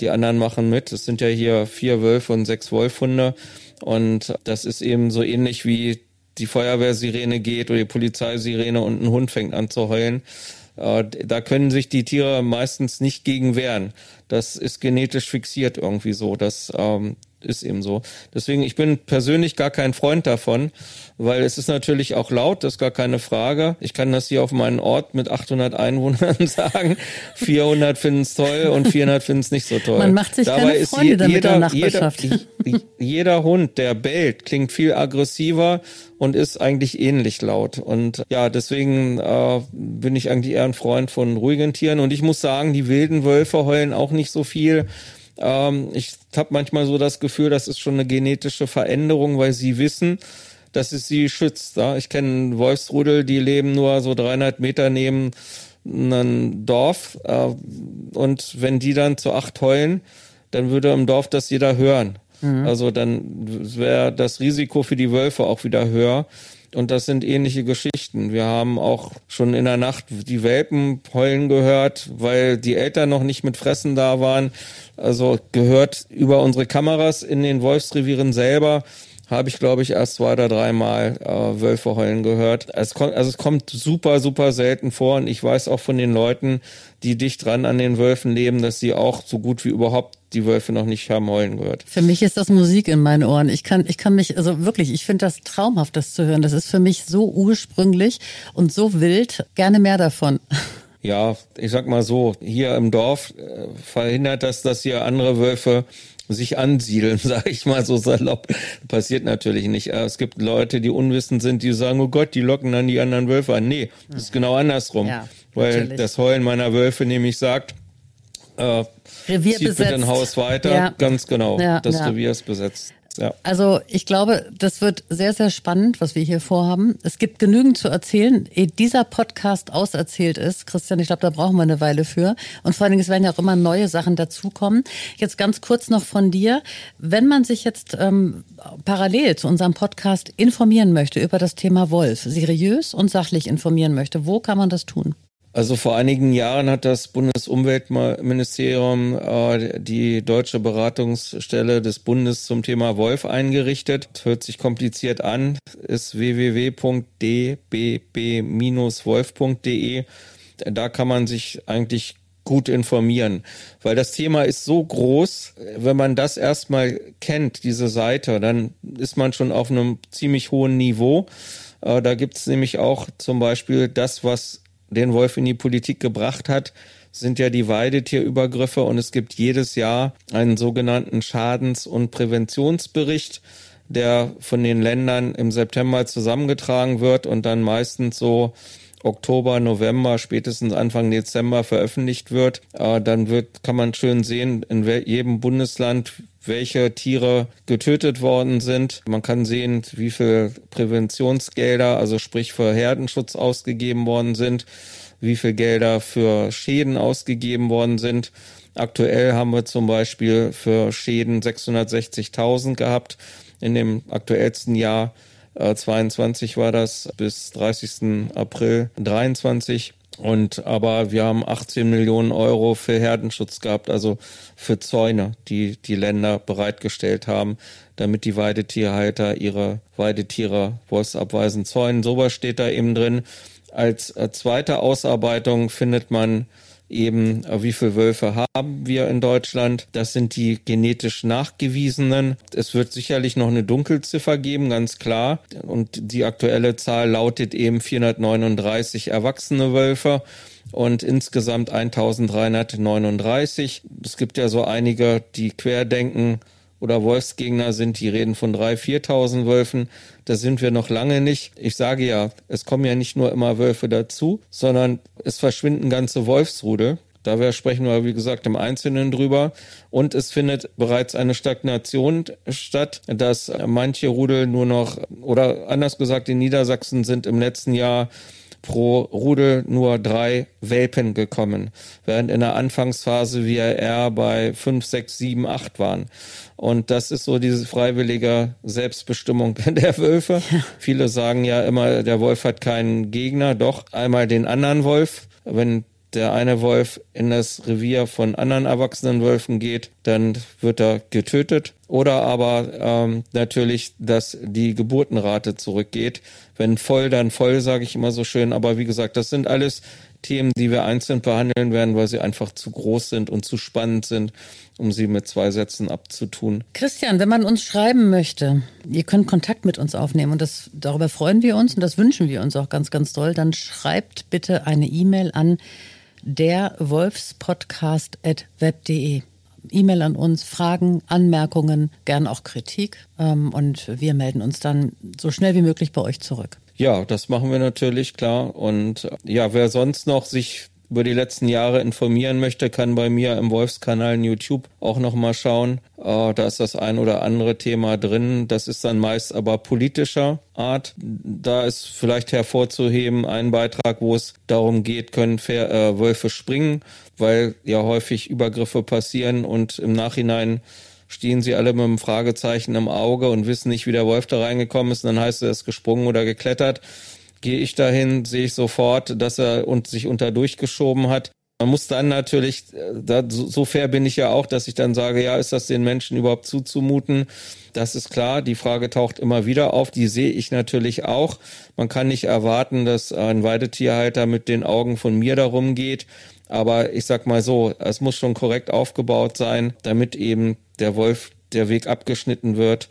die anderen machen mit. Es sind ja hier vier Wölfe und sechs Wolfhunde. Und das ist eben so ähnlich wie die Feuerwehrsirene geht oder die Polizeisirene und ein Hund fängt an zu heulen. Äh, da können sich die Tiere meistens nicht gegen wehren. Das ist genetisch fixiert irgendwie so. Das ähm, ist eben so. Deswegen, ich bin persönlich gar kein Freund davon, weil es ist natürlich auch laut, das ist gar keine Frage. Ich kann das hier auf meinen Ort mit 800 Einwohnern [laughs] sagen. 400 finden es toll und 400 finden es nicht so toll. Man macht sich Dabei keine Freunde damit jeder, in der Nachbarschaft. Jeder, jeder Hund, der bellt, klingt viel aggressiver und ist eigentlich ähnlich laut. Und ja, deswegen äh, bin ich eigentlich eher ein Freund von ruhigen Tieren. Und ich muss sagen, die wilden Wölfe heulen auch nicht so viel. Ähm, ich habe manchmal so das Gefühl, das ist schon eine genetische Veränderung, weil sie wissen, dass es sie schützt. Ja? Ich kenne Wolfsrudel, die leben nur so 300 Meter neben einem Dorf äh, und wenn die dann zu acht heulen, dann würde im Dorf das jeder hören. Mhm. Also dann wäre das Risiko für die Wölfe auch wieder höher. Und das sind ähnliche Geschichten. Wir haben auch schon in der Nacht die Welpen heulen gehört, weil die Eltern noch nicht mit Fressen da waren. Also gehört über unsere Kameras in den Wolfsrevieren selber habe ich, glaube ich, erst zwei oder dreimal äh, Wölfe heulen gehört. Es kommt, also es kommt super, super selten vor und ich weiß auch von den Leuten, die dicht dran an den Wölfen leben, dass sie auch so gut wie überhaupt die Wölfe noch nicht haben heulen gehört. Für mich ist das Musik in meinen Ohren. Ich kann, ich kann mich, also wirklich, ich finde das traumhaft, das zu hören. Das ist für mich so ursprünglich und so wild. Gerne mehr davon. [laughs] Ja, ich sag mal so, hier im Dorf äh, verhindert das, dass hier andere Wölfe sich ansiedeln, [laughs] sage ich mal so salopp. Passiert natürlich nicht. Es gibt Leute, die unwissend sind, die sagen, oh Gott, die locken dann die anderen Wölfe an. Nee, das ist genau andersrum. Ja, weil das Heulen meiner Wölfe nämlich sagt, äh, Revier zieht besetzt. bitte ein Haus weiter. Ja. Ganz genau, ja, das Revier ist besetzt. Ja. Also ich glaube, das wird sehr, sehr spannend, was wir hier vorhaben. Es gibt genügend zu erzählen. Ehe dieser Podcast auserzählt ist, Christian, ich glaube, da brauchen wir eine Weile für. Und vor allen Dingen, es werden ja auch immer neue Sachen dazukommen. Jetzt ganz kurz noch von dir. Wenn man sich jetzt ähm, parallel zu unserem Podcast informieren möchte über das Thema Wolf, seriös und sachlich informieren möchte, wo kann man das tun? Also vor einigen Jahren hat das Bundesumweltministerium äh, die deutsche Beratungsstelle des Bundes zum Thema Wolf eingerichtet. Hört sich kompliziert an, ist www.dbb-wolf.de. Da kann man sich eigentlich gut informieren, weil das Thema ist so groß, wenn man das erstmal kennt, diese Seite, dann ist man schon auf einem ziemlich hohen Niveau. Äh, da gibt's nämlich auch zum Beispiel das, was den Wolf in die Politik gebracht hat, sind ja die Weidetierübergriffe und es gibt jedes Jahr einen sogenannten Schadens- und Präventionsbericht, der von den Ländern im September zusammengetragen wird und dann meistens so Oktober, November, spätestens Anfang Dezember veröffentlicht wird. Äh, dann wird, kann man schön sehen, in jedem Bundesland, welche Tiere getötet worden sind. Man kann sehen, wie viel Präventionsgelder, also sprich für Herdenschutz ausgegeben worden sind, wie viel Gelder für Schäden ausgegeben worden sind. Aktuell haben wir zum Beispiel für Schäden 660.000 gehabt. In dem aktuellsten Jahr 22 war das bis 30. April 23. Und aber wir haben 18 Millionen Euro für Herdenschutz gehabt, also für Zäune, die die Länder bereitgestellt haben, damit die Weidetierhalter ihre Weidetiere wolfsabweisen zäunen. Sowas steht da eben drin. Als äh, zweite Ausarbeitung findet man eben, äh, wie viele Wölfe haben wir in Deutschland. Das sind die genetisch nachgewiesenen. Es wird sicherlich noch eine Dunkelziffer geben, ganz klar. Und die aktuelle Zahl lautet eben 439 erwachsene Wölfe und insgesamt 1339. Es gibt ja so einige, die querdenken oder Wolfsgegner sind, die reden von 3.000, 4.000 Wölfen. Da sind wir noch lange nicht. Ich sage ja, es kommen ja nicht nur immer Wölfe dazu, sondern es verschwinden ganze Wolfsrudel. Da sprechen wir, wie gesagt, im Einzelnen drüber. Und es findet bereits eine Stagnation statt, dass manche Rudel nur noch, oder anders gesagt, in Niedersachsen sind im letzten Jahr pro Rudel nur drei Welpen gekommen, während in der Anfangsphase wir eher bei fünf, sechs, sieben, acht waren. Und das ist so diese freiwillige Selbstbestimmung [laughs] der Wölfe. Ja. Viele sagen ja immer, der Wolf hat keinen Gegner, doch einmal den anderen Wolf. Wenn der eine Wolf in das Revier von anderen erwachsenen Wölfen geht, dann wird er getötet. Oder aber ähm, natürlich, dass die Geburtenrate zurückgeht. Wenn voll, dann voll, sage ich immer so schön. Aber wie gesagt, das sind alles Themen, die wir einzeln behandeln werden, weil sie einfach zu groß sind und zu spannend sind, um sie mit zwei Sätzen abzutun. Christian, wenn man uns schreiben möchte, ihr könnt Kontakt mit uns aufnehmen und das, darüber freuen wir uns und das wünschen wir uns auch ganz, ganz doll, dann schreibt bitte eine E-Mail an der Wolfspodcast.web.de. E-Mail an uns, Fragen, Anmerkungen, gern auch Kritik. Ähm, und wir melden uns dann so schnell wie möglich bei euch zurück. Ja, das machen wir natürlich, klar. Und ja, wer sonst noch sich über die letzten Jahre informieren möchte, kann bei mir im Wolfskanal in YouTube auch nochmal schauen. Äh, da ist das ein oder andere Thema drin. Das ist dann meist aber politischer Art. Da ist vielleicht hervorzuheben ein Beitrag, wo es darum geht, können Fair, äh, Wölfe springen, weil ja häufig Übergriffe passieren und im Nachhinein stehen sie alle mit einem Fragezeichen im Auge und wissen nicht, wie der Wolf da reingekommen ist. Und dann heißt es, er ist gesprungen oder geklettert. Gehe ich dahin, sehe ich sofort, dass er und sich unter durchgeschoben hat. Man muss dann natürlich, da, so fair bin ich ja auch, dass ich dann sage, ja, ist das den Menschen überhaupt zuzumuten? Das ist klar. Die Frage taucht immer wieder auf. Die sehe ich natürlich auch. Man kann nicht erwarten, dass ein Weidetierhalter mit den Augen von mir darum geht. Aber ich sag mal so, es muss schon korrekt aufgebaut sein, damit eben der Wolf der Weg abgeschnitten wird.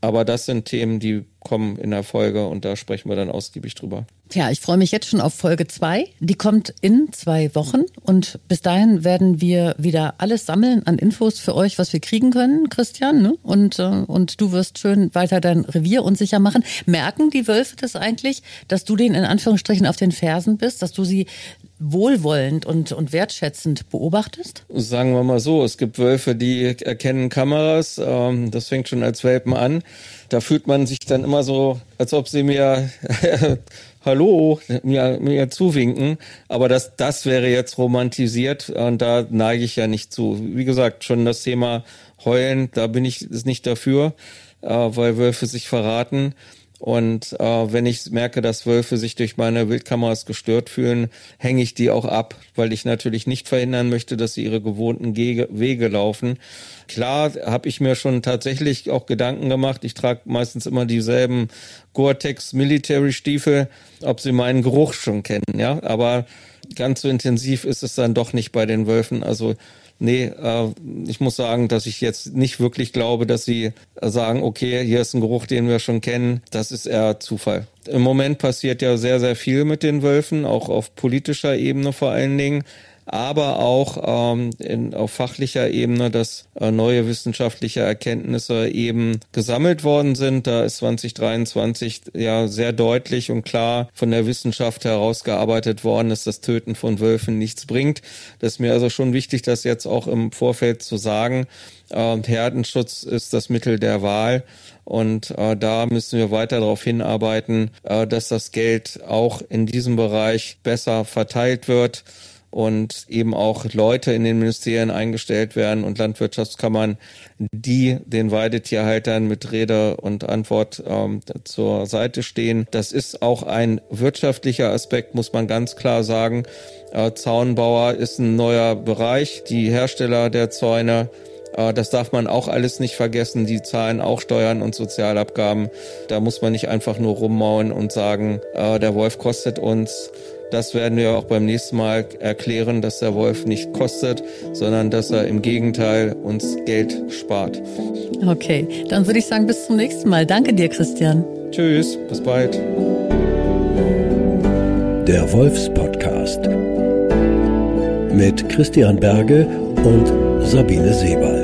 Aber das sind Themen, die kommen in der Folge und da sprechen wir dann ausgiebig drüber. Tja, ich freue mich jetzt schon auf Folge zwei. Die kommt in zwei Wochen und bis dahin werden wir wieder alles sammeln an Infos für euch, was wir kriegen können, Christian. Ne? Und, äh, und du wirst schön weiter dein Revier unsicher machen. Merken die Wölfe das eigentlich, dass du denen in Anführungsstrichen auf den Fersen bist, dass du sie wohlwollend und, und wertschätzend beobachtest? Sagen wir mal so, es gibt Wölfe, die erkennen Kameras. Ähm, das fängt schon als Welpen an. Da fühlt man sich dann immer so, als ob sie mir [laughs] Hallo mir, mir zuwinken. Aber das, das wäre jetzt romantisiert und da neige ich ja nicht zu. Wie gesagt, schon das Thema Heulen, da bin ich ist nicht dafür, äh, weil Wölfe sich verraten. Und äh, wenn ich merke, dass Wölfe sich durch meine Wildkameras gestört fühlen, hänge ich die auch ab, weil ich natürlich nicht verhindern möchte, dass sie ihre gewohnten Gege Wege laufen. Klar habe ich mir schon tatsächlich auch Gedanken gemacht. Ich trage meistens immer dieselben Gore-Tex Military Stiefel, ob sie meinen Geruch schon kennen, ja. Aber ganz so intensiv ist es dann doch nicht bei den Wölfen. Also Nee, äh, ich muss sagen, dass ich jetzt nicht wirklich glaube, dass sie sagen, okay, hier ist ein Geruch, den wir schon kennen. Das ist eher Zufall. Im Moment passiert ja sehr, sehr viel mit den Wölfen, auch auf politischer Ebene vor allen Dingen aber auch ähm, in, auf fachlicher Ebene, dass äh, neue wissenschaftliche Erkenntnisse eben gesammelt worden sind. Da ist 2023 ja sehr deutlich und klar von der Wissenschaft herausgearbeitet worden, dass das Töten von Wölfen nichts bringt. Das ist mir also schon wichtig, das jetzt auch im Vorfeld zu sagen. Äh, Herdenschutz ist das Mittel der Wahl. Und äh, da müssen wir weiter darauf hinarbeiten, äh, dass das Geld auch in diesem Bereich besser verteilt wird und eben auch Leute in den Ministerien eingestellt werden und Landwirtschaftskammern, die den Weidetierhaltern mit Rede und Antwort ähm, zur Seite stehen. Das ist auch ein wirtschaftlicher Aspekt, muss man ganz klar sagen. Äh, Zaunbauer ist ein neuer Bereich. Die Hersteller der Zäune äh, das darf man auch alles nicht vergessen. Die zahlen auch Steuern und Sozialabgaben. Da muss man nicht einfach nur rummauen und sagen, äh, der Wolf kostet uns das werden wir auch beim nächsten Mal erklären, dass der Wolf nicht kostet, sondern dass er im Gegenteil uns Geld spart. Okay, dann würde ich sagen, bis zum nächsten Mal. Danke dir, Christian. Tschüss, bis bald. Der Wolfspodcast mit Christian Berge und Sabine Sebald.